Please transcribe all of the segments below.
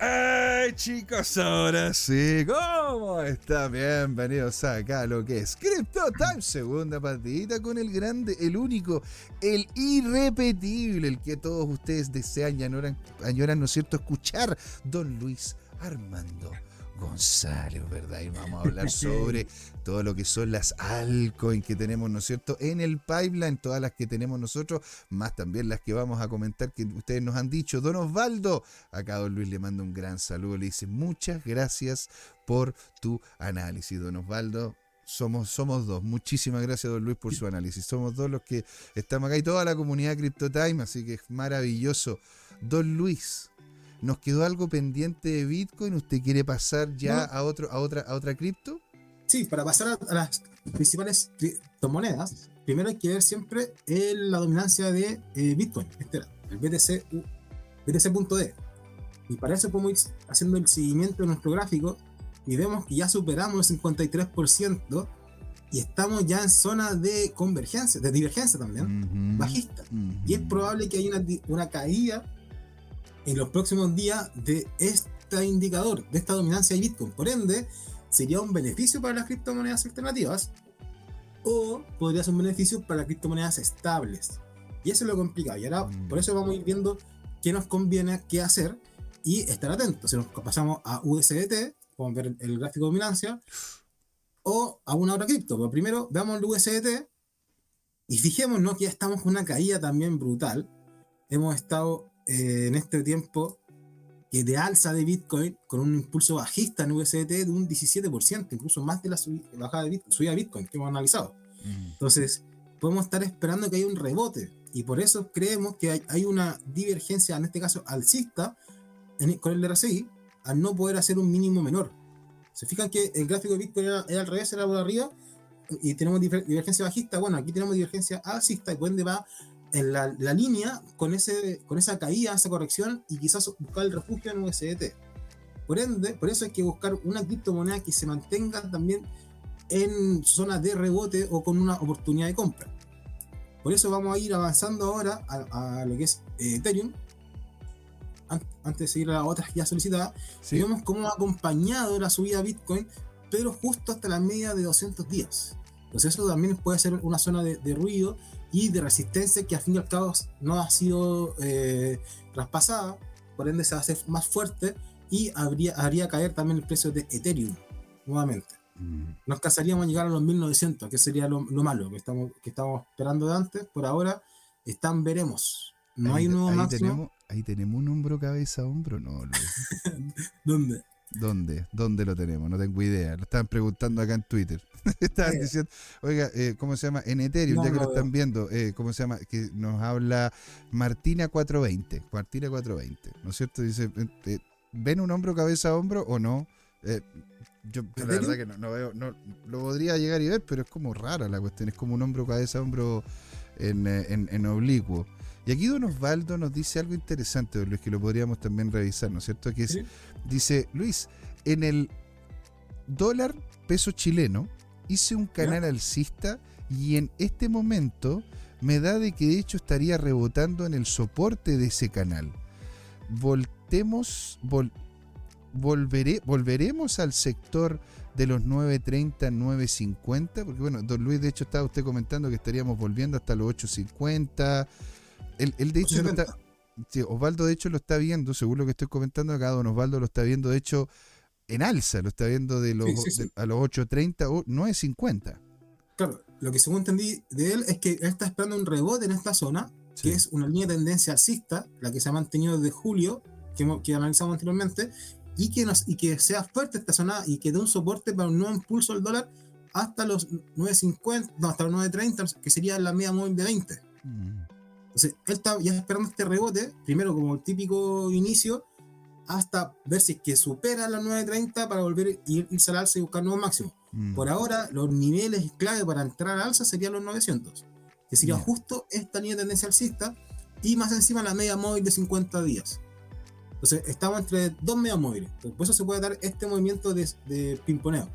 ¡Hey chicos! Ahora sí, ¿cómo están? Bienvenidos acá a lo que es Crypto Time, segunda partidita con el grande, el único, el irrepetible, el que todos ustedes desean y añoran, añoran ¿no es cierto?, escuchar, Don Luis Armando González, ¿verdad? Y vamos a hablar sobre todo lo que son las altcoins que tenemos, ¿no es cierto?, en el pipeline, todas las que tenemos nosotros, más también las que vamos a comentar que ustedes nos han dicho. Don Osvaldo, acá Don Luis le manda un gran saludo, le dice muchas gracias por tu análisis, Don Osvaldo. Somos, somos dos. Muchísimas gracias, don Luis, por su análisis. Somos dos los que estamos acá y toda la comunidad CryptoTime, así que es maravilloso. Don Luis, ¿Nos quedó algo pendiente de Bitcoin? ¿Usted quiere pasar ya a, otro, a, otra, a otra cripto? Sí, para pasar a, las principales criptomonedas, primero hay que ver siempre la dominancia de eh, Bitcoin, este el BTC, BTC.D. Y para eso podemos ir haciendo el seguimiento de nuestro gráfico y vemos que ya superamos el 53% y estamos ya en zona de convergencia, de divergencia también, bajista. Y es probable que haya una, una caída en los próximos días de este indicador, de esta dominancia de Bitcoin. Por ende, sería un beneficio para las criptomonedas alternativas o podría ser un beneficio para las criptomonedas estables. Y eso es lo complicado. Y ahora, mm. por eso vamos a ir viendo qué nos conviene, qué hacer y estar atentos. Si nos pasamos a USDT, podemos ver el, gráfico de dominancia, o a una otra cripto. Pero primero veamos el USDT y fijémonos que ya estamos con una caída también brutal. Hemos estado eh, en este tiempo que de alza de Bitcoin con un impulso bajista en USDT de un 17%, incluso más de la bajada de Bitcoin, subida de Bitcoin que hemos analizado. Mm. Entonces, podemos estar esperando que haya un rebote y por eso creemos que hay, una divergencia, en este caso alcista, con el RSI, al no poder hacer un mínimo menor. Se fijan que el gráfico de Bitcoin era, al revés, era por arriba, y tenemos divergencia bajista. Bueno, aquí tenemos divergencia alcista, y por ende va en la, línea con, ese, con esa caída, esa corrección y quizás buscar el refugio en USDT. Por ende, por eso hay que buscar una criptomoneda que se mantenga también en zona de rebote o con una oportunidad de compra. Por eso vamos a ir avanzando ahora a, lo que es eh, Ethereum. Antes de seguir a las otras ya solicitadas, vemos cómo ha acompañado la subida de Bitcoin, pero justo hasta la media de 200 días. Entonces eso también puede ser una zona de, de ruido y de resistencia que al fin y al cabo no ha sido eh, traspasada, por ende se va a hacer más fuerte y habría, haría caer también el precio de Ethereum nuevamente. Mm. Nos casaríamos a llegar a los 1900, que sería lo, malo que estamos, que estamos esperando de antes. Por ahora están, veremos. No hay un nuevo ahí Tenemos, ahí tenemos un hombro, cabeza, hombro, no. ¿Dónde? ¿Dónde? ¿Dónde lo tenemos? No tengo idea. Lo estaban preguntando acá en Twitter. estaban diciendo, oiga, eh, ¿cómo se llama? En Ethereum, ya que lo están viendo, eh, ¿cómo se llama? Que nos habla Martina 420. Martina 420, ¿no es cierto? Dice, eh, ¿ven un hombro, cabeza, hombro o no? yo la verdad que no, veo, no, lo podría llegar y ver, pero es como rara la cuestión, es como un hombro, cabeza, hombro en, en, en oblicuo. Y aquí Don Osvaldo nos dice algo interesante, Luis, que lo podríamos también revisar, ¿no es cierto? Que es, dice, Luis, en el dólar peso chileno hice un canal alcista y en este momento me da de que de hecho estaría rebotando en el soporte de ese canal. Voltemos, volveré, volveremos al sector de los 9.30, 9.50, porque bueno, don Luis, de hecho estaba usted comentando que estaríamos volviendo hasta los 8.50 él, de hecho está, Osvaldo de hecho lo está viendo, según lo que estoy comentando acá, don Osvaldo lo está viendo de hecho en alza, lo está viendo de los, a los 8.30 o 9.50. Claro, lo que según entendí de él es que él está esperando un rebote en esta zona, que es una línea de tendencia alcista, la que se ha mantenido desde julio, que, que analizamos anteriormente, y que, nos, y que sea fuerte esta zona y que dé un soporte para un nuevo impulso del dólar hasta los 9.50, no, hasta los 9.30, que sería la media móvil de 20. Entonces, él está ya esperando este rebote, primero como el típico inicio, hasta ver si es que supera las 9.30 para volver a ir, irse al alza y buscar nuevos máximos. Mm. Por ahora, los niveles clave para entrar al alza serían los 900, que sería justo esta línea de tendencia alcista y más encima la media móvil de 50 días. Entonces, estamos entre dos media móviles. por eso se puede dar este movimiento de, de pimponeo.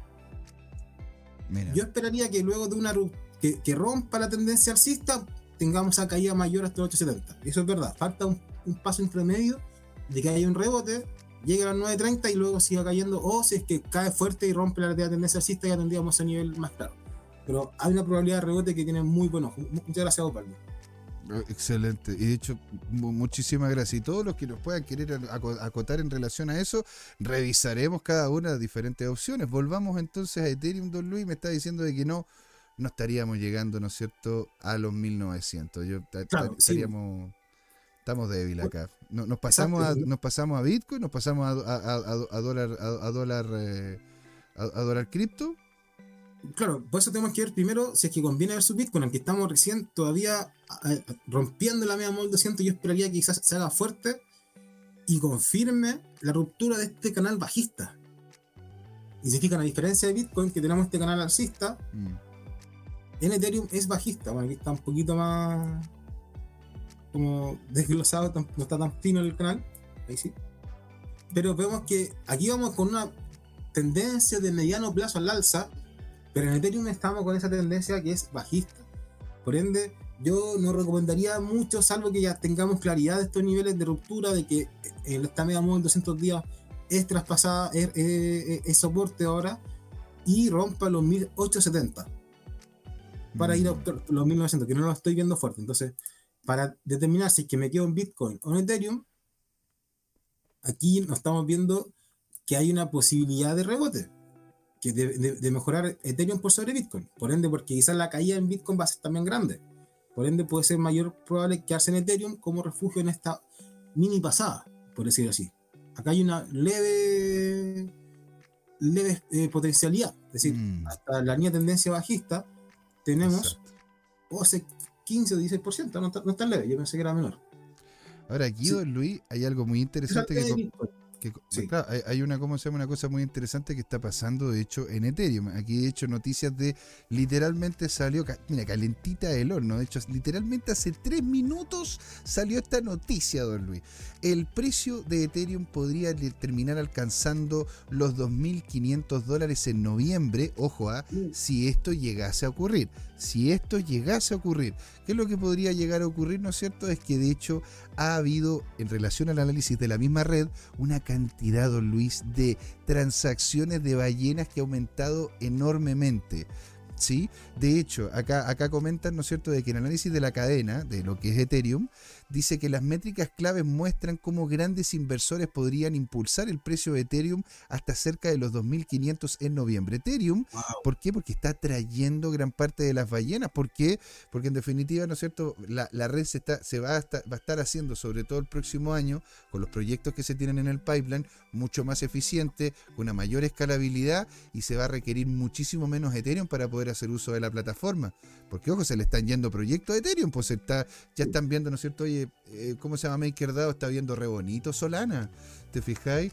Yo esperaría que luego de una que, que rompa la tendencia alcista, tengamos esa caída mayor hasta los 870. Eso es verdad. Falta un, paso intermedio de que haya un rebote llegue a las 9.30 y luego siga cayendo, o si es que cae fuerte y rompe la tendencia alcista, ya tendríamos a nivel más claro. Pero hay una probabilidad de rebote que tiene muy buenos. Muchas gracias, Osvaldo. Oh, excelente. Y de hecho, muchísimas gracias. Y todos los que nos puedan querer acotar en relación a eso, revisaremos cada una de las diferentes opciones. Volvamos entonces a Ethereum, Don Luis. Me está diciendo de que no, no estaríamos llegando, ¿no es cierto?, a los 1900. Yo estaríamos. Estamos débiles acá. Nos, pasamos a, nos pasamos a Bitcoin, nos pasamos a, dólar a, dólar eh, a, dólar cripto. Claro, por eso tenemos que ver primero si es que conviene ver su Bitcoin, aunque estamos recién todavía rompiendo la media móvil 200, yo esperaría que quizás se haga fuerte y confirme la ruptura de este canal bajista. Y significa la diferencia de Bitcoin que tenemos este canal alcista, mm. En Ethereum es bajista. Bueno, aquí está un poquito más como desglosado, no está tan fino el canal. Ahí sí. Pero vemos que aquí vamos con una tendencia de mediano plazo al alza, pero en Ethereum estamos con esa tendencia que es bajista. Por ende, yo no recomendaría mucho, salvo que ya tengamos claridad de estos niveles de ruptura, de que esta media móvil 200 días es traspasada, es, soporte ahora, y rompa los 1870 para ir a mm. los 1900, que no lo estoy viendo fuerte. Entonces, para determinar si es que me quedo en Bitcoin o en Ethereum, aquí nos estamos viendo que hay una posibilidad de rebote, que de, mejorar Ethereum por sobre Bitcoin. Por ende, porque quizás la caída en Bitcoin va a ser también grande. Por ende, puede ser mayor probable quedarse en Ethereum como refugio en esta mini pasada, por decirlo así. Acá hay una leve, leve eh, potencialidad. Es decir, mm. hasta la línea tendencia bajista tenemos, o 15 o 16%, no, no tan leve, yo pensé que era menor. Ahora, aquí, Luis, hay algo muy interesante que, hay, una, ¿cómo se llama? una cosa muy interesante que está pasando, de hecho, en Ethereum. Aquí, de hecho, noticias de literalmente salió, mira, calentita del horno. De hecho, literalmente hace tres minutos salió esta noticia, don Luis. El precio de Ethereum podría terminar alcanzando los 2.500 dólares en noviembre. Ojo a, mm. si esto llegase a ocurrir si esto llegase a ocurrir, ¿qué es lo que podría llegar a ocurrir, no es cierto? Es que de hecho ha habido, en relación al análisis de la misma red, una cantidad, don Luis, de transacciones de ballenas que ha aumentado enormemente. ¿Sí? De hecho, acá, acá comentan, ¿no es cierto?, de que el análisis de la cadena, de lo que es Ethereum, dice que las métricas claves muestran cómo grandes inversores podrían impulsar el precio de Ethereum hasta cerca de los 2.500 en noviembre. Ethereum, ¿por qué? Porque está trayendo gran parte de las ballenas. ¿Por qué? Porque en definitiva, ¿no es cierto?, la, red se, está, se va, a estar, va a estar haciendo, sobre todo el próximo año, con los proyectos que se tienen en el pipeline, mucho más eficiente, con una mayor escalabilidad y se va a requerir muchísimo menos Ethereum para poder hacer uso de la plataforma. Porque, ojo, se le están yendo proyectos de Ethereum, pues está, ya están viendo, ¿no es cierto?, oye, eh, ¿cómo se llama? MakerDAO está viendo re bonito Solana. ¿Te fijáis?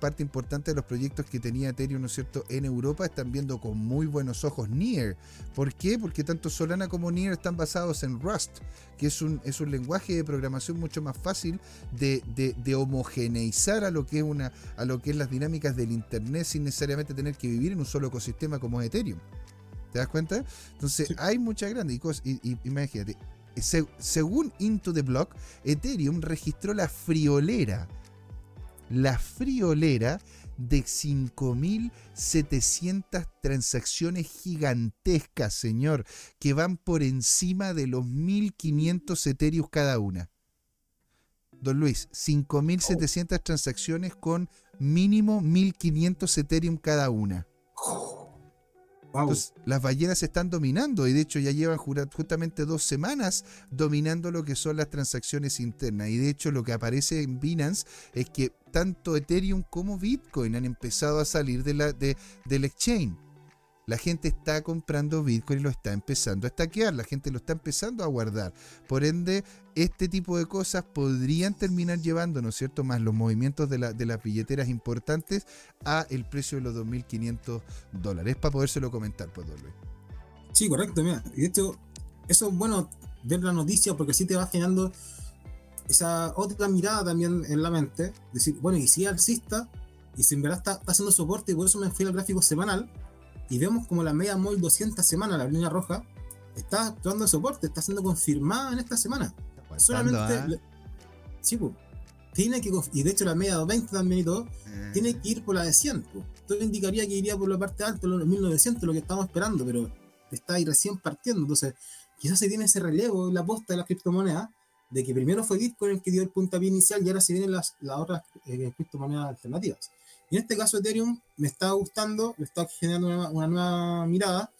parte importante de los proyectos que tenía Ethereum, ¿no es cierto?, en Europa están viendo con muy buenos ojos Near. ¿Por qué? Porque tanto Solana como Near están basados en Rust, que es un, es un lenguaje de programación mucho más fácil de, de, homogeneizar a lo, que es una, a lo que es las dinámicas del Internet sin necesariamente tener que vivir en un solo ecosistema como Ethereum. ¿Te das cuenta? Entonces, hay muchas grandes cosas. Y, y, imagínate, según Into the Block, Ethereum registró la friolera, la friolera de 5.700 transacciones gigantescas, señor, que van por encima de los 1.500 Ethereum cada una. Don Luis, 5.700 transacciones con mínimo 1.500 Ethereum cada una las ballenas están dominando y de hecho ya llevan justamente dos semanas dominando lo que son las transacciones internas. Y de hecho lo que aparece en Binance es que tanto Ethereum como Bitcoin han empezado a salir de la, de, del exchange la gente está comprando Bitcoin y lo está empezando a estaquear, la gente lo está empezando a guardar. Por ende, este tipo de cosas podrían terminar llevando, ¿no es cierto?, más los movimientos de, de las billeteras importantes a el precio de los 2.500 dólares. Para podérselo comentar, pues, Luis. Sí, correcto, mira. Y de hecho, eso es bueno ver la noticia porque así te va generando esa otra mirada también en la mente. Decir, bueno, y si es alcista, y si en está, está haciendo soporte, y por eso me fui al gráfico semanal, y vemos como la media móvil 200 semanas, la línea roja, está actuando de soporte, está siendo confirmada en esta semana. Solamente. ¿ah? Sí, tiene que, y de hecho la media de 20 también y todo, Eh, tiene que ir por la de 100. po. Esto indicaría que iría por la parte alta, los 1900, lo que estamos esperando, pero está ahí recién partiendo. Entonces, quizás se tiene ese relevo en la posta de las criptomonedas, de que primero fue Bitcoin el que dio el puntapié inicial y ahora se vienen las, las otras eh, criptomonedas alternativas. Y en este caso Ethereum me está gustando, me está generando una, una nueva mirada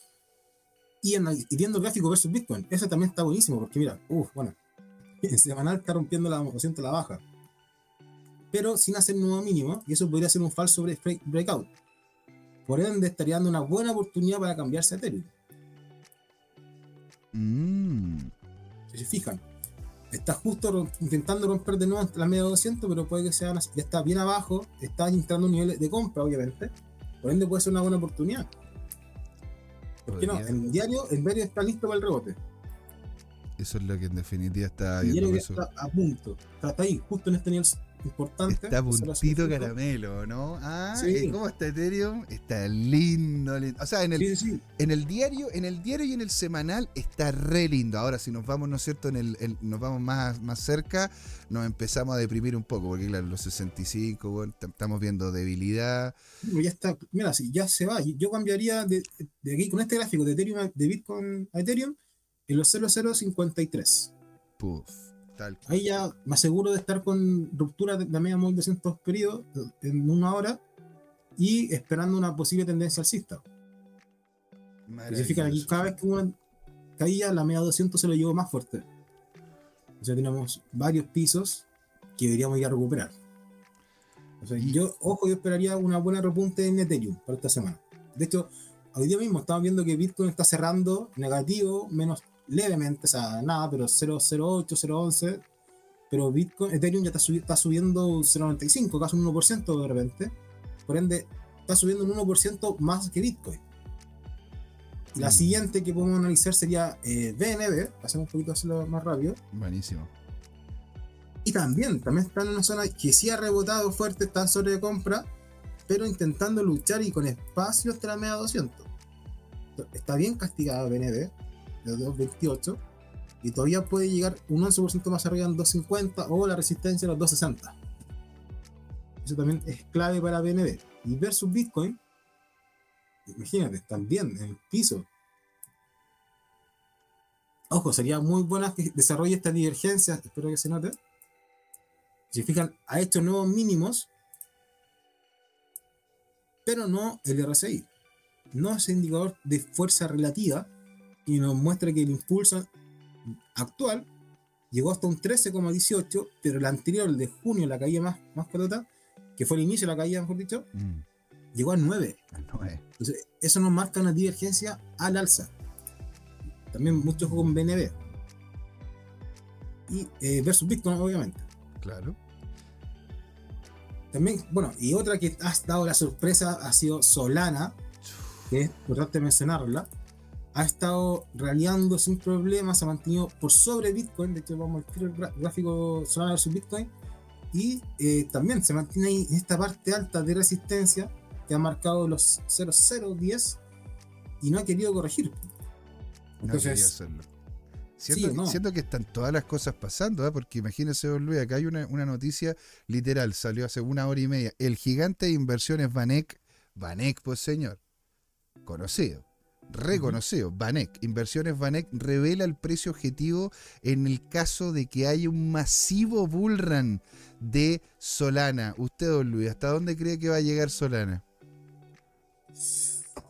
y, viendo el gráfico versus Bitcoin. Eso también está buenísimo porque mira, uff, bueno, en semanal está rompiendo la 200 la baja. Pero sin hacer nuevo mínimo, y eso podría ser un falso break- breakout. Por ende, estaría dando una buena oportunidad para cambiarse a Ethereum. mm, Si se fijan, está justo intentando romper de nuevo la media de 200, pero puede que sea una- ya está bien abajo, está entrando un nivel de compra, obviamente. Por ende, puede ser una buena oportunidad. ¿Por qué no? En diario, el diario está listo para el rebote. Eso es lo que en definitiva está El viendo. diario ya eso. está a punto. Está ahí, justo en este nivel importante. Está puntito 105. caramelo, ¿no? Ah, Sí. ¿y ¿cómo está Ethereum? Está lindo, lindo. O sea, en el, Sí, sí, sí. en el diario, en el diario y en el semanal está re lindo. Ahora, si nos vamos, ¿no es cierto? En el, nos vamos más, más cerca, nos empezamos a deprimir un poco, porque claro, los 65, bueno, estamos viendo debilidad. Ya está, mira, si ya se va. Yo cambiaría de, de aquí con este gráfico de Ethereum a- de Bitcoin a Ethereum en los 0053. Puf, tal. Ahí ya me aseguro de estar con ruptura de la media móvil de 200 periodos en una hora y esperando una posible tendencia alcista. Se fijan aquí, cada vez que una caía, la media 200 se lo llevó más fuerte. O sea, tenemos varios pisos que deberíamos ir a recuperar. O sea, yo, ojo, yo esperaría una buena repunte en Ethereum para esta semana. De hecho, hoy día mismo estamos viendo que Bitcoin está cerrando negativo, menos levemente, o sea, nada, pero 0.08, 0.11. Pero Bitcoin, Ethereum ya está, subi- está subiendo un 0.95, casi un 1% de repente. Por ende, está subiendo un 1% más que Bitcoin. Y la Mm. siguiente que podemos analizar sería eh, BNB, hacemos un poquito hacerlo más rápido. Buenísimo. Y también, también está en una zona que sí ha rebotado fuerte, está sobre de compra, pero intentando luchar y con espacio hasta la media 200. Está bien castigada BNB, de 2.28, y todavía puede llegar un 11% más arriba en 2.50 o la resistencia a los 2.60. Eso también es clave para BNB. Y versus Bitcoin, imagínate, también en el piso. Ojo, sería muy buena que desarrolle esta divergencia, espero que se note. Si fijan, ha hecho nuevos mínimos, pero no el RSI. No es indicador de fuerza relativa y nos muestra que el impulso actual llegó hasta un 13,18, pero el anterior, el de junio, la caída más, más corta, que fue el inicio de la caída, mejor dicho, Mm, llegó a 9. al nueve. Entonces, eso nos marca una divergencia al alza. También mucho con BNB. Y eh, versus Bitcoin, obviamente. Claro. También, bueno, y otra que ha dado la sorpresa ha sido Solana, que es importante mencionarla. Ha estado raleando sin problemas, se ha mantenido por sobre Bitcoin. De hecho, vamos a ver el gra- gráfico Solana versus Bitcoin. Y eh, también se mantiene ahí en esta parte alta de resistencia que ha marcado los 0010 y no ha querido corregir. No Entonces, quería hacerlo. Siento, sí, no. siento que están todas las cosas pasando, ¿eh? porque imagínese, don Luis, acá hay una, una noticia literal, salió hace una hora y media. El gigante de inversiones Vanek, Vanek, pues señor, conocido, reconocido, Vanek, Inversiones Vanek revela el precio objetivo en el caso de que haya un masivo bullrun de Solana. Usted, don Luis, ¿hasta dónde cree que va a llegar Solana?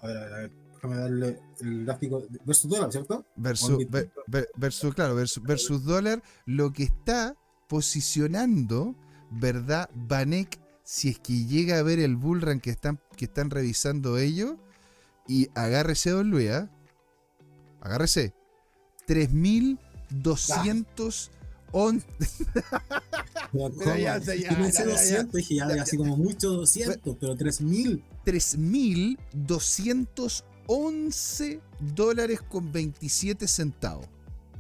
A ver, a ver, a ver, déjame darle el gráfico versus dólar, ¿cierto? Versus, On ver- ver- versus, claro, versus, versus dólar, lo que está posicionando, ¿verdad? Banek, si es que llega a ver el bullrun que están, que están revisando ellos, y agárrese, don Luis, ¿ah? agárrese, 3211. Pero, Pero ya, ¿cómo? ya, ya, Yo pensé ya, ya, 200, dije Ya, así como mucho 200, pero 3000. 3.211 dólares con 27 centavos.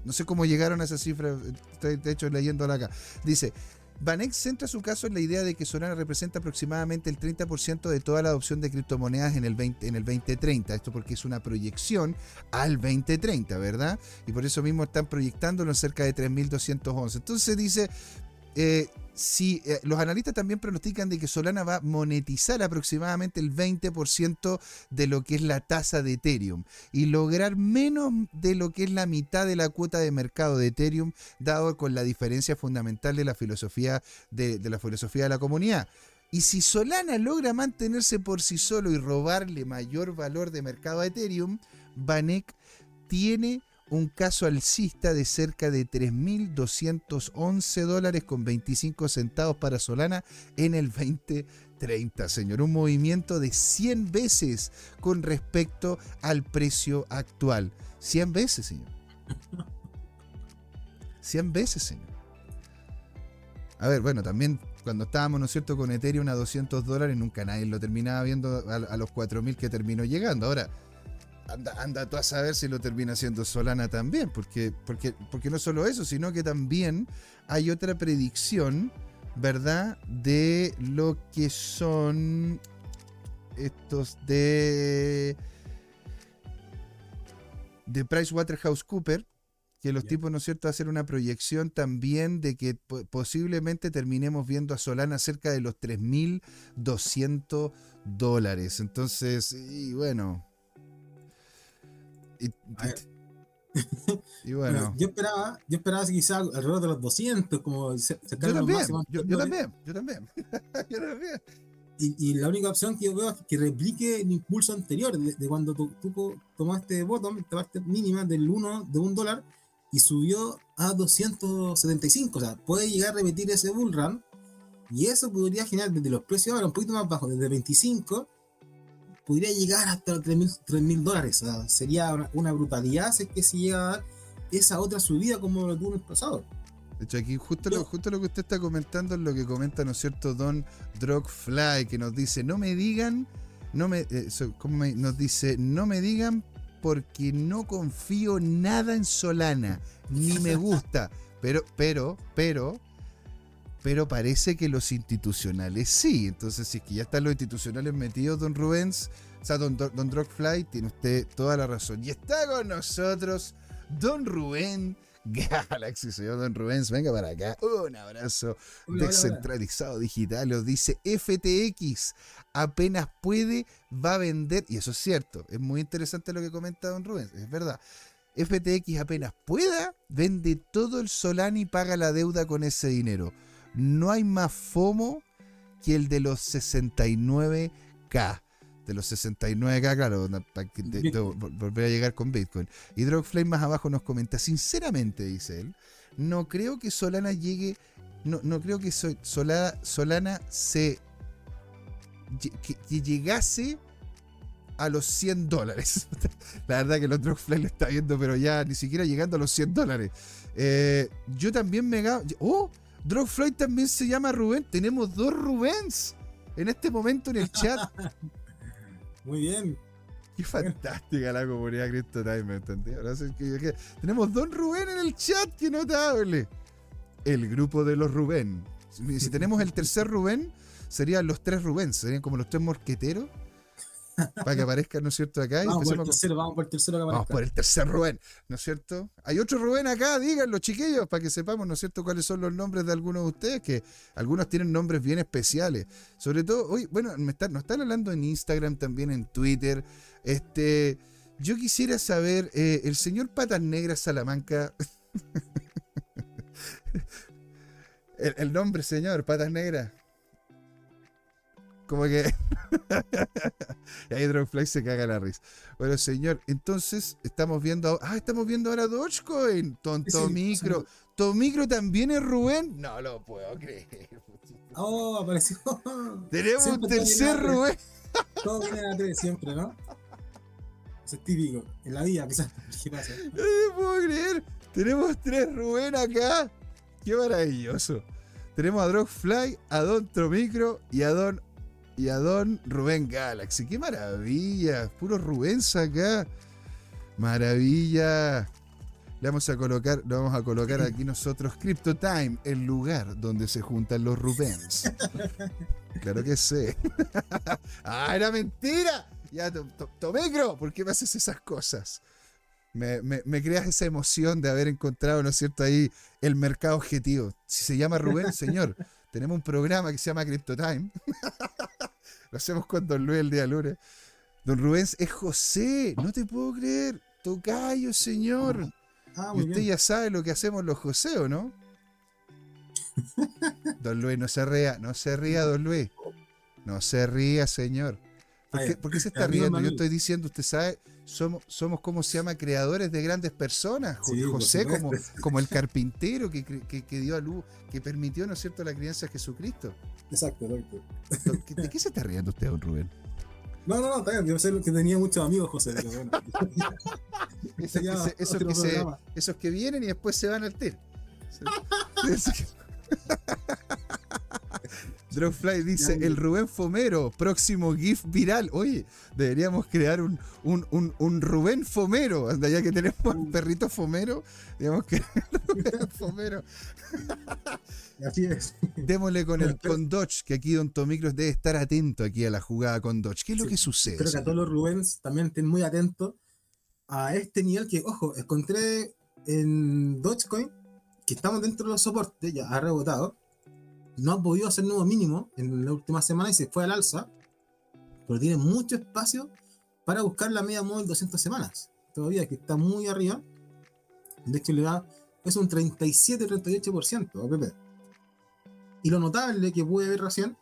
No sé cómo llegaron a esa cifra, estoy de hecho leyéndola acá. Dice, Banex centra su caso en la idea de que Solana representa aproximadamente el 30% de toda la adopción de criptomonedas en el, 20 en el 2030. Esto porque es una proyección al 2030, ¿verdad? Y por eso mismo están proyectándolo en cerca de 3.211. Entonces dice, eh, si eh, los analistas también pronostican de que Solana va a monetizar aproximadamente el 20% de lo que es la tasa de Ethereum y lograr menos de lo que es la mitad de la cuota de mercado de Ethereum, dado con la diferencia fundamental de la filosofía de, de la filosofía de la comunidad. Y si Solana logra mantenerse por sí solo y robarle mayor valor de mercado a Ethereum, Vanek tiene un caso alcista de cerca de 3.211 dólares con 25 centavos para Solana en el 2030, señor. Un movimiento de 100 veces con respecto al precio actual. 100 veces, señor. 100 veces, señor. A ver, bueno, también cuando estábamos, ¿no es cierto?, con Ethereum a 200 dólares, nunca nadie lo terminaba viendo a, a los 4.000 que terminó llegando. Ahora, anda, anda tú a saber si lo termina haciendo Solana también, porque, porque, porque no solo eso, sino que también hay otra predicción, ¿verdad? De lo que son estos de de PricewaterhouseCoopers, que los tipos, ¿no es cierto?, hacen una proyección también de que posiblemente terminemos viendo a Solana cerca de los 3.200 dólares. Entonces, y bueno, y, bueno. yo esperaba, yo esperaba quizás alrededor de los 200, como yo también, yo, también, yo también, yo también. Y, la única opción que yo veo es que replique el impulso anterior, de, cuando tú, tomaste bottom, esta parte mínima del 1 de un dólar, y subió a 275. O sea, puede llegar a repetir ese bull run, y eso podría generar desde los precios ahora un poquito más bajos, desde 25 podría llegar hasta los 3 mil dólares. sería una, brutalidad si es que se llega a dar esa otra subida como lo tuvo en el pasado. De hecho, aquí justo lo, justo lo que usted está comentando es lo que comenta, ¿no es cierto?, Don Drogfly, que nos dice, no me digan, no me, eh, me, nos dice, no me digan porque no confío nada en Solana, ni me gusta. Pero, pero, pero, pero parece que los institucionales sí. Entonces, si es que ya están los institucionales metidos, don Rubens, o sea, don, don, Drogfly, tiene usted toda la razón. Y está con nosotros don Rubén Galaxy, señor Don Rubens, venga para acá. Un abrazo descentralizado digital. Os dice FTX apenas puede, va a vender. Y eso es cierto. Es muy interesante lo que comenta Don Rubens. Es verdad. FTX apenas pueda, vende todo el Solana y paga la deuda con ese dinero no hay más FOMO que el de los 69K. De los 69K, claro, para volver a llegar con Bitcoin. Y Drogflame más abajo nos comenta, sinceramente, dice él, no creo que Solana llegue, no, no creo que Solana, Solana se que, llegase a los 100 dólares. La verdad que el otro Drogflame lo está viendo, pero ya ni siquiera llegando a los 100 dólares. Eh, yo también me... ¡Oh! Drogfly también se llama Rubén. Tenemos dos Rubens en este momento en el chat. Muy bien. Qué fantástica la comunidad Crypto Time, ¿me entendí? tenemos dos Rubén en el chat, qué notable. El grupo de los Rubén. Si, tenemos el tercer Rubén, serían los tres Rubén, serían como los tres mosqueteros para que aparezca, ¿no es cierto? Acá. Vamos, por el tercero, vamos por el tercero que Vamos por el tercer Rubén, ¿no es cierto? Hay otro Rubén acá, díganlo, chiquillos, para que sepamos, ¿no es cierto?, cuáles son los nombres de algunos de ustedes, que algunos tienen nombres bien especiales. Sobre todo, hoy, bueno, me están, nos están hablando en Instagram, también en Twitter. Este, yo quisiera saber, eh, el señor Patas Negras Salamanca. el, el nombre, señor, Patas Negras. Como que. y ahí Drogfly se caga la risa. Bueno, señor, entonces estamos viendo. Ah, estamos viendo ahora Dogecoin. Tonto micro. ¿Tomicro también es Rubén? No lo puedo creer. Oh, apareció. Tenemos un tercer Rubén. Todo viene a tres siempre, ¿no? Eso es típico. En la vida, quizás. ¿Qué pasa? No lo puedo creer. Tenemos tres Rubén acá. Qué maravilloso. Tenemos a Drogfly, a Don Tromicro y a Don y a don Rubén Galaxy. ¡Qué maravilla! Puro Rubén acá. Maravilla. Le vamos a colocar, lo vamos a colocar aquí nosotros Crypto Time, el lugar donde se juntan los Rubens. claro que sí. ¡Ah, era mentira! Ya, Tomecro, ¿por qué me haces esas cosas? Me, me, creas esa emoción de haber encontrado, ¿no es cierto?, ahí el mercado objetivo. Si se llama Rubén, señor, Tenemos un programa que se llama Crypto Time. Lo hacemos con Don Luis el día lunes. Don Rubén es José, no te puedo creer. Tocayo, señor. Ah, y usted bien. ya sabe lo que hacemos los José, ¿o no? Don Luis, no se ría, no se ría, don Luis. No se ría, señor. ¿Por qué, ya. por qué se está riendo? Yo estoy diciendo, usted sabe, somos, somos como se llama, creadores de grandes personas. Sí, José como, como el carpintero que, que, que dio a luz, que permitió, ¿no es cierto?, la crianza de Jesucristo. Exacto, exacto. ¿De ¿De qué se está riendo usted, don Rubén? No, no, no, está bien. Yo sé que tenía muchos amigos, José, pero bueno. Esos que, Ya, se- esos otro que, se- programa. esos que vienen y después se van al tiro. Dropfly dice, el Rubén Fomero, próximo GIF viral. Oye, deberíamos crear un, un, un, un Rubén Fomero. Anda, ya que tenemos al perrito Fomero, digamos que Rubén Fomero. Así es. Démosle con el con Dodge, que aquí Don Tomicros debe estar atento aquí a la jugada con Dodge. ¿Qué es lo Sí, que sucede? Creo que a todos los Rubens también estén muy atentos a este nivel que, ojo, encontré en Dogecoin que estamos dentro de los soportes, ya ha rebotado. No ha podido hacer nuevo mínimo en la última semana y se fue al alza, pero tiene mucho espacio para buscar la media móvil 200 semanas. Todavía que está muy arriba. De hecho, le da es un 37-38% OPP. Y lo notable que pude ver recién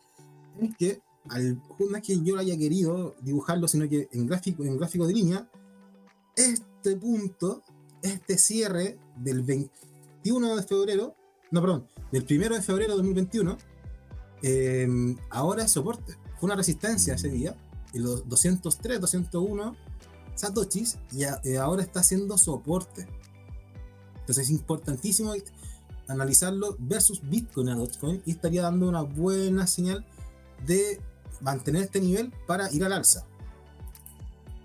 es que al, no es que yo lo haya querido dibujarlo, sino que en gráfico, en gráfico de línea, este punto, este cierre del 21 de febrero, no, perdón, del 1 de febrero de 2021, eh, ahora es soporte. Fue una resistencia ese día, y los 203, 201 satoshis, y a- eh, ahora está haciendo soporte. Entonces es importantísimo analizarlo versus Bitcoin a Dogecoin y estaría dando una buena señal de mantener este nivel para ir al alza.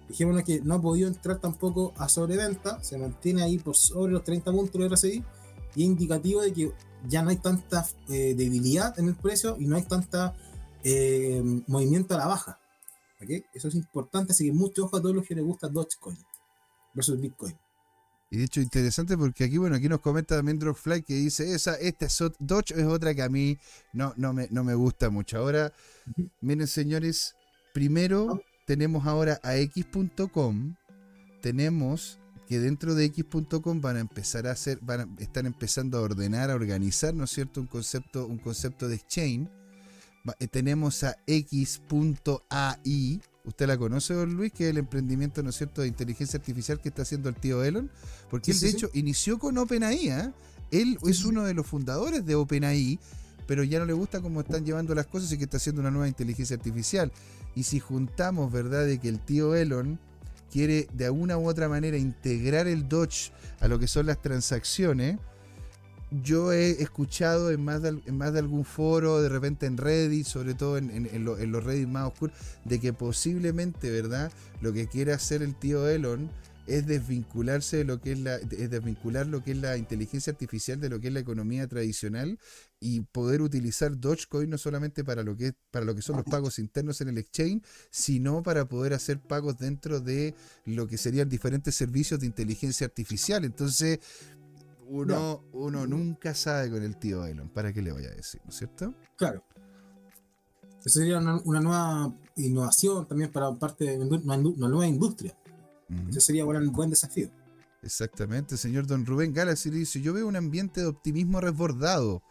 Dijémonos que no ha podido entrar tampoco a sobreventa, se mantiene ahí por sobre los 30 puntos de RSI y indicativo de que ya no hay tanta eh, debilidad en el precio y no hay tanta eh, movimiento a la baja. ¿ok? Eso es importante, así que mucho ojo a todos los que les gusta Dogecoin versus Bitcoin. Y de hecho, interesante porque aquí, bueno, aquí nos comenta también Dropfly que dice, esa, esta es Dodge es otra que a mí no, no, me, no me gusta mucho. Ahora, miren señores, primero tenemos ahora a X.com, tenemos que dentro de X.com van a empezar a hacer, van a, están empezando a ordenar, a organizar, ¿no es cierto?, un concepto, un concepto de exchange. Va- eh, tenemos a X.ai, ¿usted la conoce, don Luis? Que es el emprendimiento, ¿no es cierto?, de inteligencia artificial que está haciendo el tío Elon. Porque Sí, él, sí, de sí. hecho, inició con OpenAI. ¿ah? Él es uno de los fundadores de OpenAI, pero ya no le gusta cómo están llevando las cosas y que está haciendo una nueva inteligencia artificial. Y si juntamos, ¿verdad?, de que el tío Elon quiere de alguna u otra manera integrar el Dodge a lo que son las transacciones, yo he escuchado en más, de, en más de algún foro, de repente en Reddit, sobre todo en los Reddit más oscuros, de que posiblemente, ¿verdad? Lo que quiere hacer el tío Elon es desvincularse de lo que es la, es desvincular lo que es la inteligencia artificial de lo que es la economía tradicional y poder utilizar Dogecoin no solamente para lo que para lo que son los pagos internos en el exchange, sino para poder hacer pagos dentro de lo que serían diferentes servicios de inteligencia artificial. Entonces, uno, uno nunca sabe con el tío Elon, ¿para qué le voy a decir? ¿No es cierto? Claro. Eso sería una, una nueva innovación también para parte de una, nueva industria. Ujú. Eso sería un buen desafío. Exactamente, señor Don Rubén Galaxy dice, yo veo un ambiente de optimismo resbordado.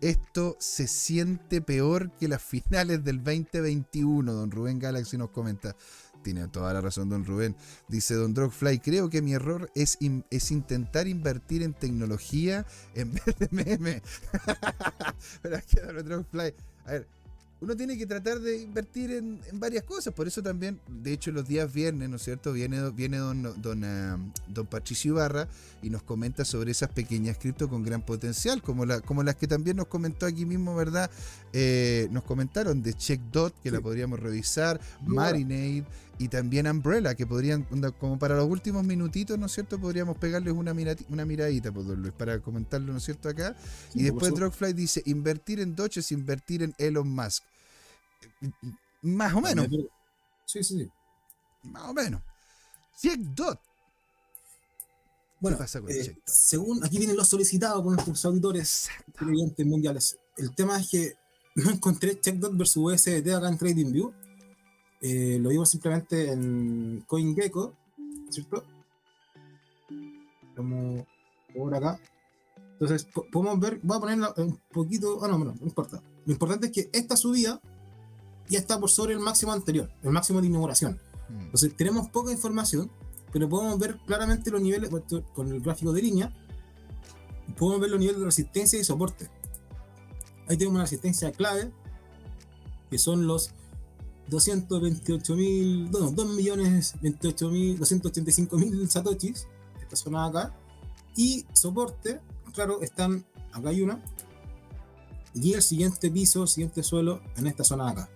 Esto se siente peor que las finales del 2021, Don Rubén Galaxy nos comenta. Tiene toda la razón, Don Rubén. Dice Don Drogfly, creo que mi error es, es intentar invertir en tecnología en vez de meme. Pero que Don Drogfly, a ver, uno tiene que tratar de invertir en, en varias cosas. Por eso también, de hecho, los días viernes, ¿no es cierto? Viene, viene don, don, ah, don Patricio Ibarra y nos comenta sobre esas pequeñas cripto con gran potencial, como, la, como las que también nos comentó aquí mismo, ¿verdad? Eh, nos comentaron de CheckDot, que la podríamos revisar, Marinade y también Umbrella, que podrían, como para los últimos minutitos, ¿no es cierto? Podríamos pegarles una, mirati- una miradita, pues, don Luis, para comentarlo, ¿no es cierto? Acá. Y Sí, después por. Drogfly dice, invertir en Dodge es invertir en Elon Musk. Más o menos, Sí, sí, sí. más o menos. CheckDot. Bueno, pasa con eh, según aquí vienen los solicitados por nuestros auditores mundiales. El tema es que no encontré CheckDot versus USDT acá en TradingView. Eh, lo vimos simplemente en CoinGecko, ¿cierto? Como por acá. Entonces, podemos ver, voy a ponerla un poquito, ah, no, no, no importa. Lo importante es que esta subida ya está por sobre el máximo anterior, el máximo de inauguración. Hmm. Entonces, tenemos poca información, pero podemos ver claramente los niveles con el gráfico de línea. Podemos ver los niveles de resistencia y soporte. Ahí tenemos una resistencia clave, que son los 228 mil, no, 2 millones 28 mil, 285 mil satoshis, esta zona acá, y soporte, claro, están, acá hay una, y el siguiente piso, siguiente suelo, en esta zona acá.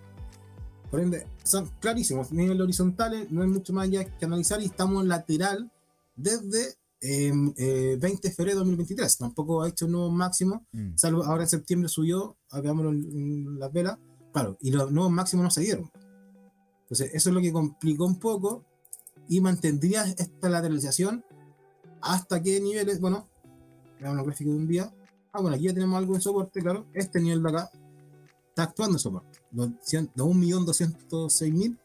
Por ende, son clarísimos, niveles horizontales, no hay mucho más ya que analizar y estamos lateral desde 20 eh, de febrero de 2023. Tampoco ha hecho un nuevo máximo, mm. salvo ahora en septiembre subió, veámoslo en, las velas, claro, y los nuevos máximos no se dieron. Entonces, eso es lo que complicó un poco y mantendría esta lateralización hasta qué niveles, bueno, veamos los gráficos de un día. Ah, bueno, aquí ya tenemos algo de soporte, claro, este nivel de acá está actuando soporte. Los 1.206.000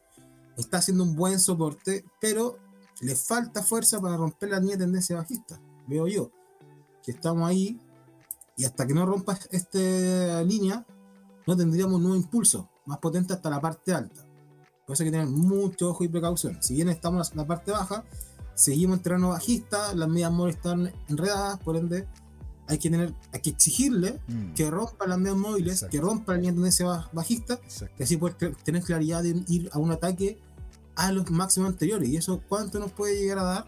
está haciendo un buen soporte, pero le falta fuerza para romper la línea de tendencia bajista. Veo yo que estamos ahí y hasta que no rompa esta línea, no tendríamos un nuevo impulso más potente hasta la parte alta. Por eso hay que tener mucho ojo y precaución. Si bien estamos en la parte baja, seguimos en terreno bajista, las medias móviles están enredadas, por ende hay que tener, hay que exigirle mm. que rompa las medias móviles, que rompa la línea de tendencia bajista, que así puedes tener claridad de ir a un ataque a los máximos anteriores. Y eso, ¿cuánto nos puede llegar a dar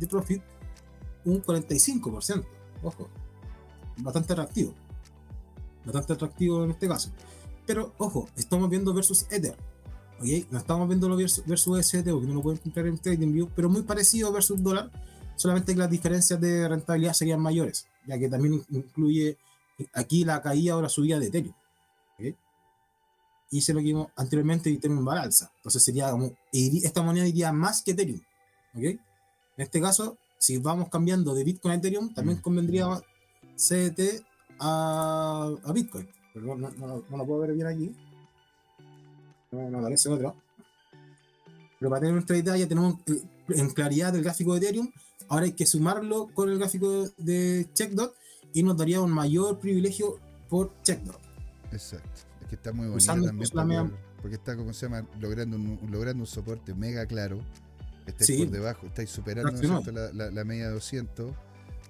de profit? Un 45%. Ojo, bastante atractivo. Bastante atractivo en este caso. Pero, ojo, estamos viendo versus Ether. ¿Ok? No estamos viendo versus, versus ST, porque no lo pueden encontrar en TradingView, pero muy parecido versus dólar, solamente que las diferencias de rentabilidad serían mayores ya que también incluye aquí la caída o la subida de Ethereum. Y se lo que vimos anteriormente Ethereum va alza. Entonces sería como, esta moneda iría más que Ethereum. En este caso, si vamos cambiando de Bitcoin a Ethereum, también mm. convendría CDT a, a Bitcoin. Pero no, no, lo puedo ver bien aquí. No, no aparece otro. Pero para tener nuestra idea ya tenemos en claridad el gráfico de Ethereum Ahora hay que sumarlo con el gráfico de CheckDot y nos daría un mayor privilegio por CheckDot. Exacto. Es que está muy bonito también. porque está, como se llama, logrando un, logrando un soporte mega claro. Estáis por debajo, estáis superando la, la, media de 200.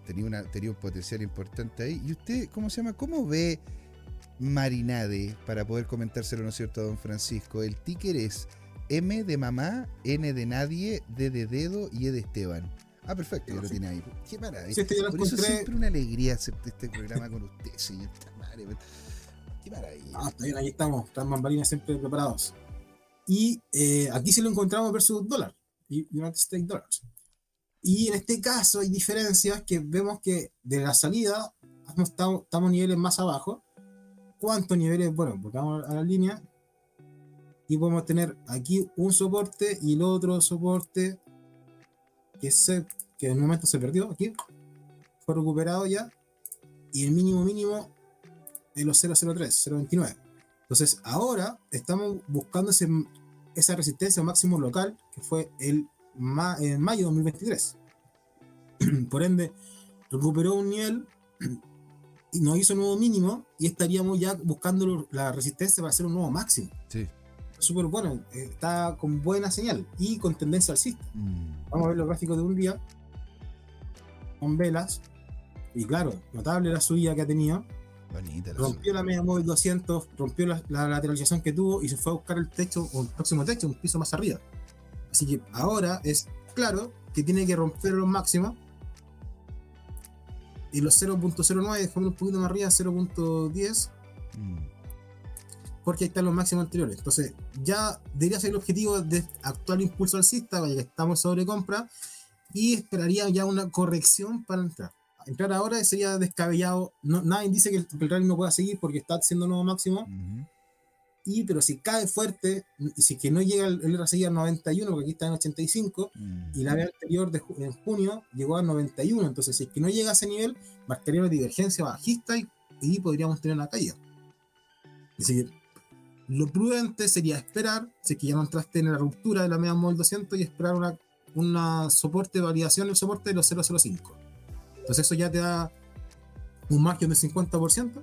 Tenía, una, tenía un potencial importante ahí. ¿Y usted, cómo se llama? ¿Cómo ve Marinade para poder comentárselo, ¿no es cierto, don Francisco? El ticker es M de mamá, N de nadie, D de dedo y E de Esteban. Ah, perfecto, ya lo tiene ahí. Qué maravilla. este Por eso siempre una alegría hacer este programa con usted, señor. Qué maravilla. Ah, está bien, ahí estamos. Están bambalinas siempre preparados. Y eh, aquí sí lo encontramos versus dólar. United States Dollars. Y en este caso hay diferencias que vemos que de la salida estamos, estamos niveles más abajo. ¿Cuántos niveles? Bueno, porque vamos a la línea. Y podemos tener aquí un soporte y el otro soporte que, se, que en un momento se perdió aquí, fue recuperado ya, y el mínimo mínimo es los 003, 029. Entonces ahora estamos buscando ese, esa resistencia máximo local que fue el en mayo de 2023. Por ende, recuperó un nivel y nos hizo un nuevo mínimo y estaríamos ya buscando la resistencia para hacer un nuevo máximo. Sí súper bueno, está con buena señal y con tendencia alcista. Mm. Vamos a ver los gráficos de un día con velas. Y claro, notable la subida que ha tenido. rompió la media móvil 200, rompió la, lateralización que tuvo y se fue a buscar el techo o el próximo techo, un piso más arriba. Así que ahora es claro que tiene que romper los máximos. Y los 0.09, dejamos un poquito más arriba, 0.10 porque ahí están los máximos anteriores. Entonces, ya debería ser el objetivo de actual impulso alcista, vaya que estamos sobre compra, y esperaría ya una corrección para entrar. Entrar ahora sería descabellado. No, nadie dice que el, el no pueda seguir porque está haciendo nuevo máximo. Y, pero si cae fuerte, y si que no llega el, el RSI a 91, porque aquí está en 85, y la vez anterior de en junio llegó a 91, entonces si es que no llega a ese nivel, marcaría una divergencia bajista y, y podríamos tener una caída. Así que lo prudente sería esperar, si es que ya no entraste en la ruptura de la media móvil 200 y esperar una, una soporte de validación del soporte de los 005. Entonces eso ya te da un margen del 50%.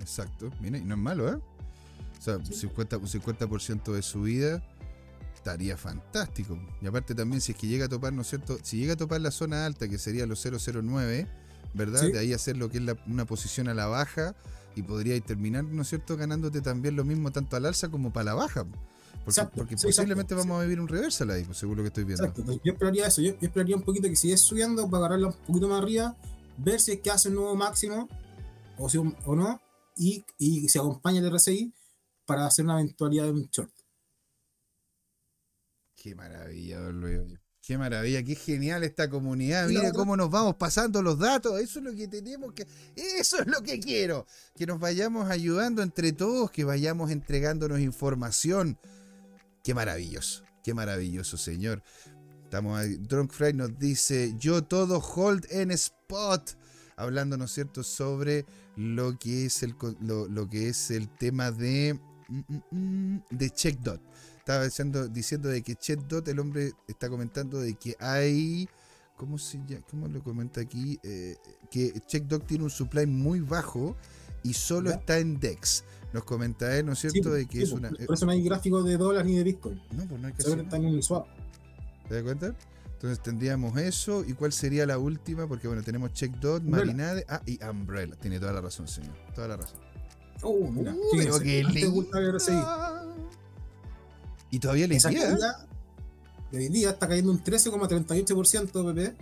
Exacto, mira, y no es malo, ¿eh? O sea, un 50%, un 50 de subida estaría fantástico. Y aparte también si es que llega a topar, ¿no es cierto? Si llega a topar la zona alta, que sería los 009, ¿verdad? De ahí hacer lo que es una posición a la baja y podría terminar, ¿no es cierto?, ganándote también lo mismo tanto al alza como para la baja. Porque, posiblemente vamos a vivir un reversal ahí, pues, según lo que estoy viendo. Exacto. Yo esperaría eso, yo, esperaría un poquito que si es subiendo para agarrarla un poquito más arriba, ver si es que hace un nuevo máximo o, si, o no, y, y se acompaña el RSI para hacer una eventualidad de un short. Qué maravilla, Luis. Qué maravilla, qué genial esta comunidad. Mira cómo nos vamos pasando los datos. Eso es lo que tenemos que. Eso es lo que quiero. Que nos vayamos ayudando entre todos, que vayamos entregándonos información. Qué maravilloso, qué maravilloso, señor. Estamos ahí. Drunk Fry nos dice: Yo todo hold en spot. Hablando, ¿no es cierto?, sobre lo que es el, lo, que es el tema de. De CheckDot estaba diciendo, diciendo de que ChatDot, el hombre está comentando de que hay, ¿cómo se llama? ¿Cómo lo comenta aquí? Eh, que CheckDot tiene un supply muy bajo y solo está en DEX. Nos comenta él, ¿no es cierto? de que es pues, una, por eso no hay gráfico de dólar ni de Bitcoin. No, pues no hay que Solo está en un swap. ¿Te das cuenta? Entonces tendríamos eso. ¿Y cuál sería la última? Porque bueno, tenemos CheckDot, Marinade. Ah, y Umbrella. Tiene toda la razón, señor. Toda la razón. Mira. Uh, lindo. Y todavía le queda. De hoy día está cayendo un 13,38% PP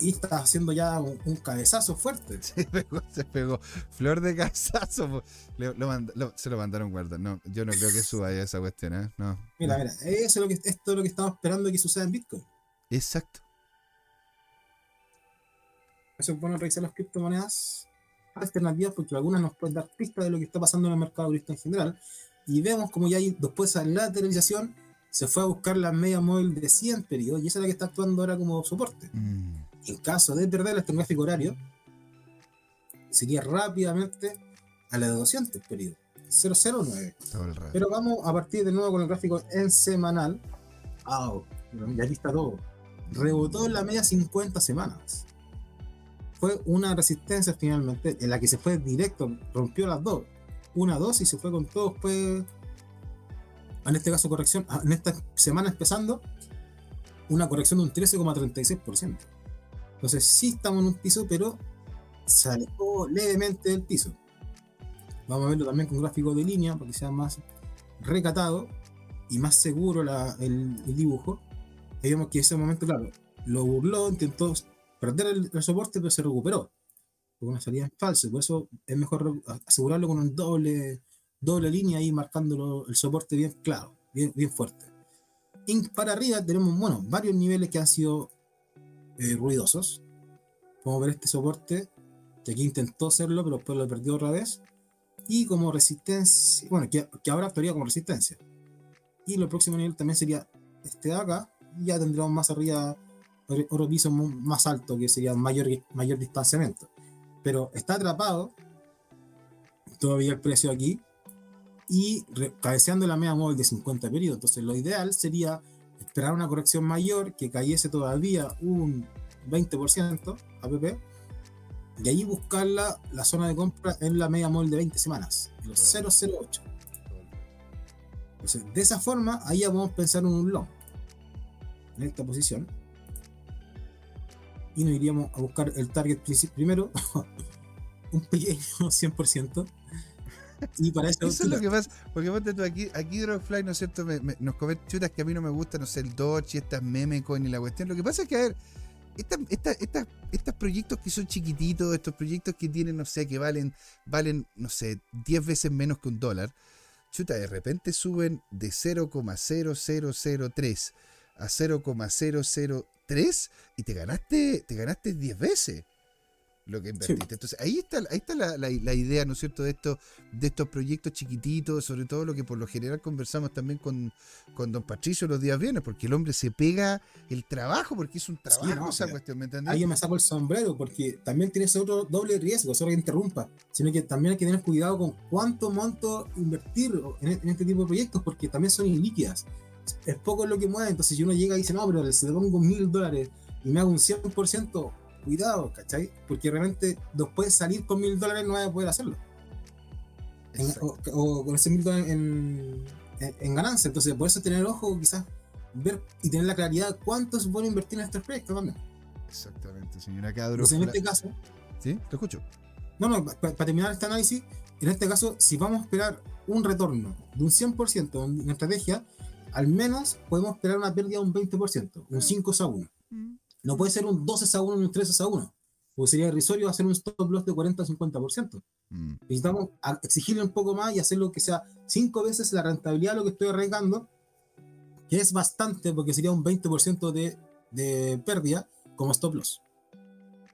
y está haciendo ya un, cabezazo fuerte. Se pegó, se pegó. Flor de cabezazo. se lo mandaron guarda. No, yo no creo que suba esa cuestión, ¿eh? No. Mira, mira, eso es lo que, esto es lo que estamos esperando que suceda en Bitcoin. Exacto. Eso es bueno revisar las criptomonedas alternativas porque algunas nos pueden dar pistas de lo que está pasando en el mercado en general y vemos como ya hay, después de la lateralización se fue a buscar la media móvil de 100 periodos y esa es la que está actuando ahora como soporte. Mm. En caso de perder este gráfico horario, sería rápidamente a la de 200 periodos, 009. Pero vamos a partir de nuevo con el gráfico en semanal. Ah, ya aquí está todo. Rebotó en la media 50 semanas. Fue una resistencia finalmente en la que se fue directo, rompió las dos una, dos y se fue con todo después. En este caso, corrección, ah, en esta semana empezando, una corrección de un 13,36%. Entonces, sí estamos en un piso, pero se alejó levemente del piso. Vamos a verlo también con gráfico de línea, para que sea más recatado y más seguro el, dibujo. Y vemos que en ese momento, claro, lo burló, intentó perder el soporte, pero se recuperó una salida en falso. Por eso es mejor asegurarlo con un doble, doble línea ahí marcándolo el soporte bien claro, bien, bien fuerte. Y para arriba tenemos bueno, varios niveles que han sido eh, ruidosos. Podemos ver este soporte que aquí intentó hacerlo, pero después lo perdió otra vez. Y como resistencia, bueno, que, que ahora actuaría como resistencia. Y el próximo nivel también sería este de acá. Ya tendríamos más arriba otro piso más alto que sería mayor, mayor distanciamiento pero está atrapado todavía el precio aquí y cabeceando la media móvil de 50 periodos. Entonces lo ideal sería esperar una corrección mayor que cayese todavía un 20% APP y ahí buscar la, zona de compra en la media móvil de 20 semanas, los 008. Entonces, de esa forma, ahí ya podemos pensar en un long en esta posición y nos iríamos a buscar el target primero, un pequeño 100%. Y para eso, eso es lo que pasa, porque ponte tú aquí, aquí Dropfly, ¿no es cierto? nos comete chutas que a mí no me gustan, no sé, el Dodge y estas meme coin y la cuestión. Lo que pasa es que, a ver, estos proyectos que son chiquititos, estos proyectos que tienen, no sé, que valen, valen, no sé, 10 veces menos que un dólar, chuta, de repente suben de 0,0003 a 0,00 3 y te ganaste, te ganaste 10 veces. lo que invertiste. Entonces, ahí está, ahí está la, la, la, idea, ¿no es cierto?, de estos, de estos proyectos chiquititos, sobre todo lo que por lo general conversamos también con, con don Patricio los días viernes, porque el hombre se pega el trabajo, porque es un trabajo sí, no, esa cuestión, ¿me entendés? Ahí me saco el sombrero, porque también tiene ese otro doble riesgo, solo que interrumpa, sino que también hay que tener cuidado con cuánto monto invertir en, en este tipo de proyectos, porque también son ilíquidas. Es poco lo que mueve, entonces si uno llega y dice, no, pero se le pongo mil dólares y me hago un 100%, cuidado, ¿cachai? Porque realmente después salir con mil dólares no va a poder hacerlo. En, o, o, con ese mil dólares en, en, en, ganancia. Entonces, por eso tener ojo, quizás ver y tener la claridad de cuánto se puede invertir en estos proyectos también. Exactamente, señora Cadro. Entonces, en este caso. ¿Sí? Te escucho. No, no, para pa terminar este análisis, en este caso, si vamos a esperar un retorno de un 100% en estrategia, al menos podemos esperar una pérdida de un 20%, un 5 a 1. No puede ser un 12 a 1 ni un 13 a 1, porque sería irrisorio hacer un stop loss de 40 o 50%. Mm. Necesitamos exigirle un poco más y hacerlo que sea 5 veces la rentabilidad de lo que estoy arriesgando, que es bastante, porque sería un 20% de, de pérdida como stop loss.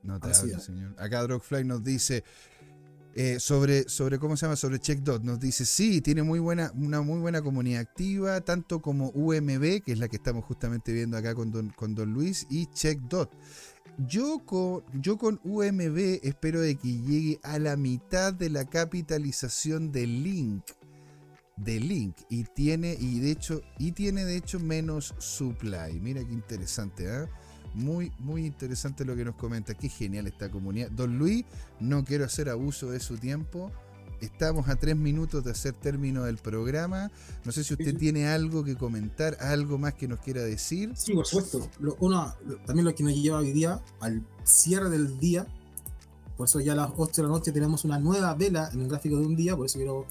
Notable, señor. Acá Drogfly nos dice, eh, sobre, sobre, ¿cómo se llama? Sobre CheckDot. Nos dice, sí, tiene muy buena, una muy buena comunidad activa, tanto como UMB, que es la que estamos justamente viendo acá con Don, con don Luis, y CheckDot. Yo con, yo con UMB espero de que llegue a la mitad de la capitalización de Link. De Link. Y tiene, y de hecho, y tiene de hecho menos supply. Mira qué interesante, ¿eh? Muy, muy interesante lo que nos comenta. Qué genial esta comunidad. Don Luis, no quiero hacer abuso de su tiempo. Estamos a tres minutos de hacer término del programa. No sé si usted sí. tiene algo que comentar, algo más que nos quiera decir. Sí, por supuesto. Lo, uno, también lo que nos lleva hoy día al cierre del día. Por eso ya a las 8 de la noche tenemos una nueva vela en el gráfico de un día. Por eso quiero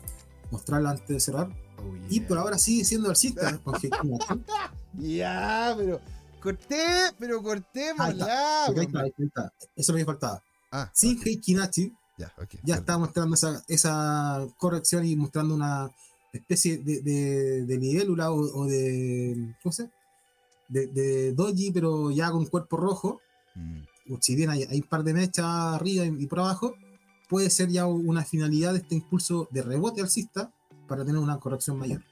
mostrarla antes de cerrar. Oh, yeah. Y por ahora sigue siendo alcista. ya, pero corté, pero cortémosla. Ahí está, ahí está, Eso me faltaba. Ah, Sin okay. Heikinachi, ya, okay, ya está mostrando esa, esa, corrección y mostrando una especie de, de, de libélula o, o, de. ¿Cómo se de, de, doji, pero ya con cuerpo rojo. Mm. Si bien hay, hay, un par de mechas arriba y, y por abajo, puede ser ya una finalidad de este impulso de rebote alcista para tener una corrección mayor.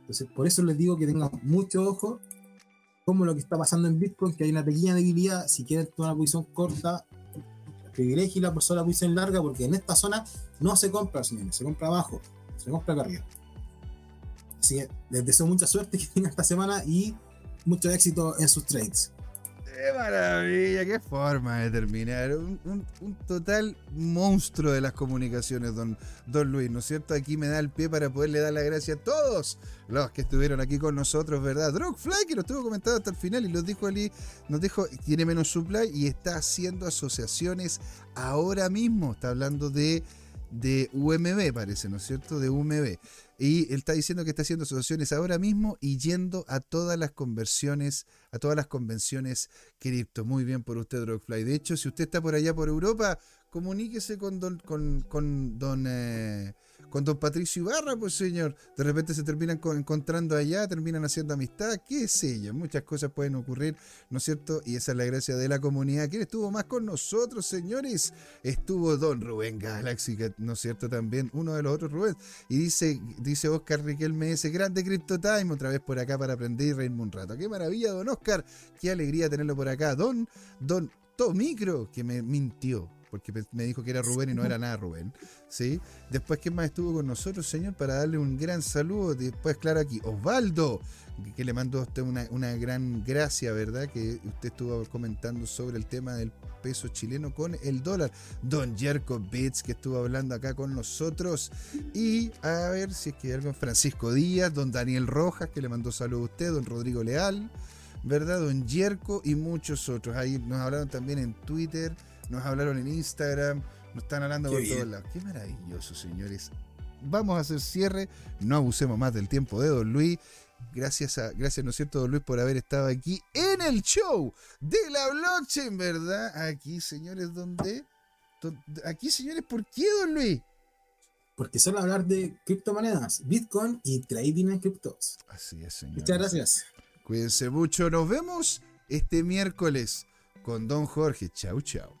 Entonces, por eso les digo que tengan mucho ojo como lo que está pasando en Bitcoin, que hay una pequeña debilidad, si quieren tomar una posición corta, privilegiela por sobre la posición larga, porque en esta zona no se compra, señores, se compra abajo, se compra acá arriba. Así que les deseo mucha suerte que tengan esta semana y mucho éxito en sus trades. ¡Qué maravilla! ¡Qué forma de terminar! Un, total monstruo de las comunicaciones, don, don Luis, ¿no es cierto? Aquí me da el pie para poderle dar la gracia a todos los que estuvieron aquí con nosotros, ¿verdad? Drogfly, que lo estuvo comentando hasta el final y los dijo Ali, nos dijo, tiene menos supply y está haciendo asociaciones ahora mismo. Está hablando de, de UMB, parece, ¿no es cierto? De UMB. Y él está diciendo que está haciendo asociaciones ahora mismo y yendo a todas las conversiones, a todas las convenciones cripto. Muy bien por usted, Drogfly. De hecho, si usted está por allá por Europa, comuníquese con don, con, con don, eh, con don Patricio Ibarra, pues señor. De repente se terminan encontrando allá, terminan haciendo amistad, qué sé yo. Muchas cosas pueden ocurrir, ¿no es cierto? Y esa es la gracia de la comunidad. ¿Quién estuvo más con nosotros, señores? Estuvo don Rubén Galaxy, ¿no es cierto? También uno de los otros Rubén. Y dice, dice Oscar Riquelme, ese grande Crypto Time, otra vez por acá para aprender y reírme un rato. Qué maravilla, don Oscar. Qué alegría tenerlo por acá. Don, don Tomicro, que me mintió porque me dijo que era Rubén y no era nada Rubén. ¿sí? Después, ¿quién más estuvo con nosotros, señor? Para darle un gran saludo. Después, claro, aquí, Osvaldo, que le mandó a usted una, una gran gracia, ¿verdad? Que usted estuvo comentando sobre el tema del peso chileno con el dólar. Don Jerko Bits, que estuvo hablando acá con nosotros. Y a ver si es que hay algo. Francisco Díaz, don Daniel Rojas, que le mandó saludo a usted, don Rodrigo Leal. ¿Verdad? Don Yerko y muchos otros. Ahí nos hablaron también en Twitter nos hablaron en Instagram, nos están hablando Qué por bien. todos lados. Qué maravilloso, señores. Vamos a hacer cierre, no abusemos más del tiempo de Don Luis. Gracias, a, gracias, ¿no es cierto, Don Luis, por haber estado aquí en el show de la blockchain, ¿verdad? Aquí, señores, ¿dónde? Aquí, señores, ¿por qué, Don Luis? Porque solo hablar de criptomonedas, Bitcoin y trading en criptos. Así es, señor. Muchas gracias. Cuídense mucho. Nos vemos este miércoles con Don Jorge. Chau, chau.